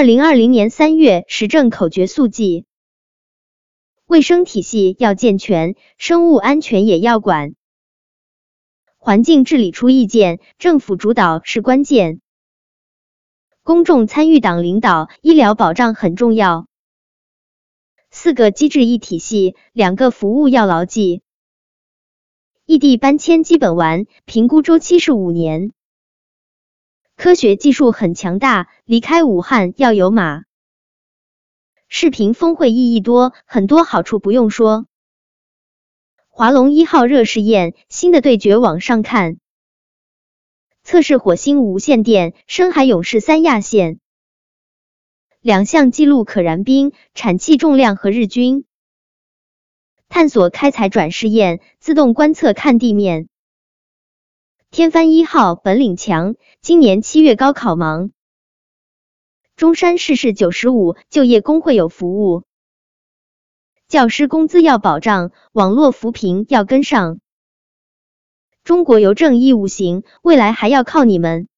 二零二零年三月，时政口诀速记：卫生体系要健全，生物安全也要管。环境治理出意见，政府主导是关键。公众参与党领导，医疗保障很重要。四个机制一体系，两个服务要牢记。异地搬迁基本完，评估周期是五年。科学技术很强大，离开武汉要有马。视频峰会意义多，很多好处不用说。华龙一号热试验，新的对决往上看。测试火星无线电，深海勇士三亚线。两项记录可燃冰，产气重量和日均。探索开采转试验，自动观测看地面。天翻一号本领强，今年七月高考忙。中山市市九十五就业工会有服务，教师工资要保障，网络扶贫要跟上。中国邮政义务行，未来还要靠你们。